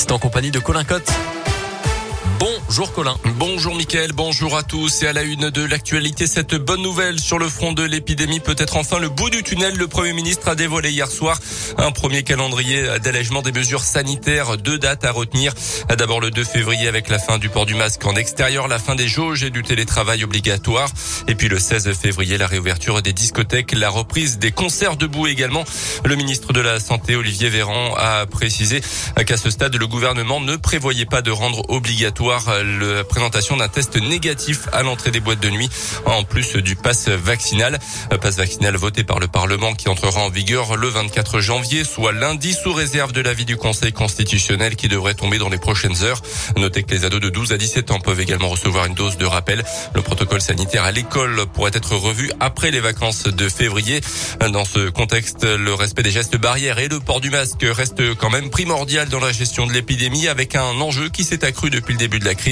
C'est en compagnie de Colin Cotte. Bonjour Colin. Bonjour Mickaël, bonjour à tous. Et à la une de l'actualité, cette bonne nouvelle sur le front de l'épidémie peut être enfin le bout du tunnel. Le Premier ministre a dévoilé hier soir un premier calendrier d'allègement des mesures sanitaires. Deux dates à retenir. D'abord le 2 février avec la fin du port du masque en extérieur, la fin des jauges et du télétravail obligatoire. Et puis le 16 février, la réouverture des discothèques, la reprise des concerts debout également. Le ministre de la Santé, Olivier Véran, a précisé qu'à ce stade, le gouvernement ne prévoyait pas de rendre obligatoire la présentation d'un test négatif à l'entrée des boîtes de nuit, en plus du pass vaccinal. Pass vaccinal voté par le Parlement qui entrera en vigueur le 24 janvier, soit lundi, sous réserve de l'avis du Conseil constitutionnel qui devrait tomber dans les prochaines heures. Notez que les ados de 12 à 17 ans peuvent également recevoir une dose de rappel. Le protocole sanitaire à l'école pourrait être revu après les vacances de février. Dans ce contexte, le respect des gestes barrières et le port du masque reste quand même primordial dans la gestion de l'épidémie avec un enjeu qui s'est accru depuis le début de la crise.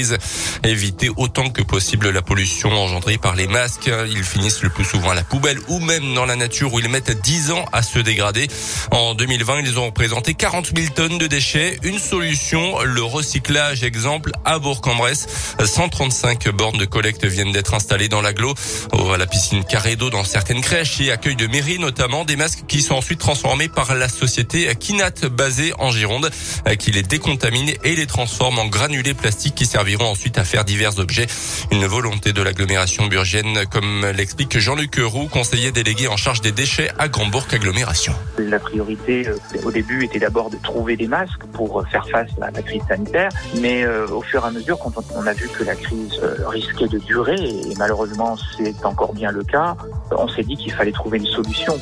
Éviter autant que possible la pollution engendrée par les masques. Ils finissent le plus souvent à la poubelle ou même dans la nature où ils mettent 10 ans à se dégrader. En 2020, ils ont représenté 40 000 tonnes de déchets. Une solution, le recyclage. Exemple, à Bourg-en-Bresse, 135 bornes de collecte viennent d'être installées dans l'agglo, à la piscine carré d'eau dans certaines crèches et accueil de mairie notamment des masques qui sont ensuite transformés par la société Kinat basée en Gironde qui les décontamine et les transforme en granulés plastiques qui serviront ensuite à faire divers objets. Une volonté de l'agglomération burgienne, comme l'explique Jean-Luc Roux, conseiller délégué en charge des déchets à Grandbourg Agglomération. La priorité euh, au début était d'abord de trouver des masques pour faire face à la crise sanitaire, mais euh, au fur et à mesure, quand on a vu que la crise euh, risquait de durer, et malheureusement c'est encore bien le cas, on s'est dit qu'il fallait trouver une solution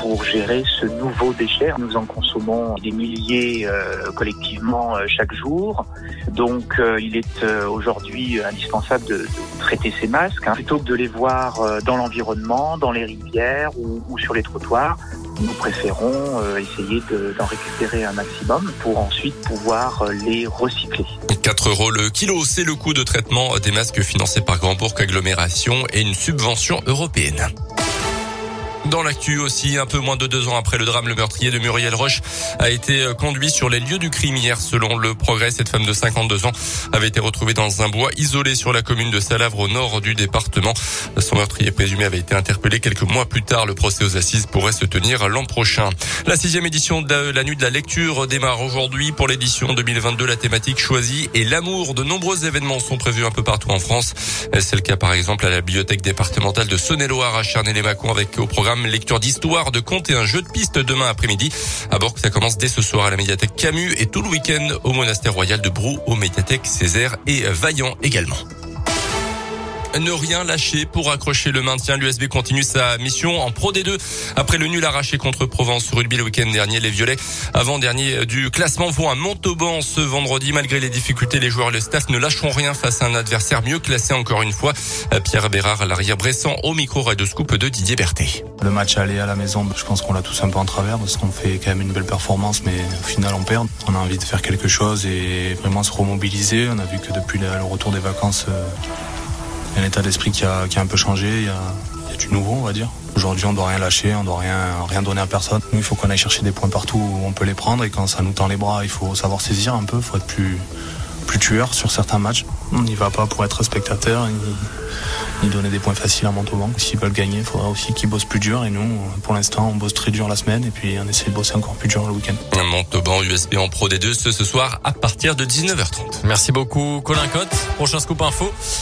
pour gérer ce nouveau déchet. Nous en consommons des milliers euh, collectivement euh, chaque jour. Donc euh, il est aujourd'hui indispensable de, traiter ces masques hein. plutôt que de les voir dans l'environnement, dans les rivières ou, ou, sur les trottoirs. Nous préférons essayer d'en récupérer un maximum pour ensuite pouvoir les recycler. 4 euros le kilo, c'est le coût de traitement des masques financés par Grand Bourg Agglomération et une subvention européenne. Dans l'actu aussi, un peu moins de deux ans après le drame, le meurtrier de Muriel Roche a été euh, conduit sur les lieux du crime hier. Selon le progrès, cette femme de 52 ans avait été retrouvée dans un bois isolé sur la commune de Salavre au nord du département. Son meurtrier présumé avait été interpellé quelques mois plus tard. Le procès aux assises pourrait se tenir l'an prochain. La sixième édition de la nuit de la lecture démarre aujourd'hui pour l'édition 2022. La thématique choisie est l'amour. De nombreux événements sont prévus un peu partout en France. C'est le cas par exemple à la bibliothèque départementale de Saône-et-Loire à Charnay-les-Macons avec au programme lecture d'histoire, de contes et un jeu de piste demain après-midi. À bord, ça commence dès ce soir à la médiathèque Camus et tout le week-end au monastère royal de Brou, aux médiathèques Césaire et Vaillant également ne rien lâcher pour accrocher le maintien. L'USB continue sa mission en Pro D2 après le nul arraché contre Provence rugby le week-end dernier. Les Violets, avant-dernier du classement, vont à Montauban ce vendredi. Malgré les difficultés, les joueurs et le staff ne lâcheront rien face à un adversaire mieux classé encore une fois. Pierre Bérard à l'arrière Bressan au micro Radio Scoop de Didier Berthet. Le match aller à la maison, je pense qu'on l'a tous un peu en travers parce qu'on fait quand même une belle performance, mais au final on perd. On a envie de faire quelque chose et vraiment se remobiliser. On a vu que depuis le retour des vacances, euh, il y a un état d'esprit qui a, qui a, un peu changé, il y a, du nouveau on va dire. Aujourd'hui on doit rien lâcher, on doit rien, rien donner à personne. Nous il faut qu'on aille chercher des points partout où on peut les prendre et quand ça nous tend les bras il faut savoir saisir un peu, il faut être plus, plus tueur sur certains matchs. On n'y va pas pour être spectateur, ni, ni donner des points faciles à Montauban. S'ils veulent gagner, il faudra aussi qu'ils bossent plus dur et nous pour l'instant on bosse très dur la semaine et puis on essaie de bosser encore plus dur le week-end. Montauban USB en Pro D2 ce, ce soir à partir de 19h30. Merci beaucoup Colin Cotte. Prochain scoop info.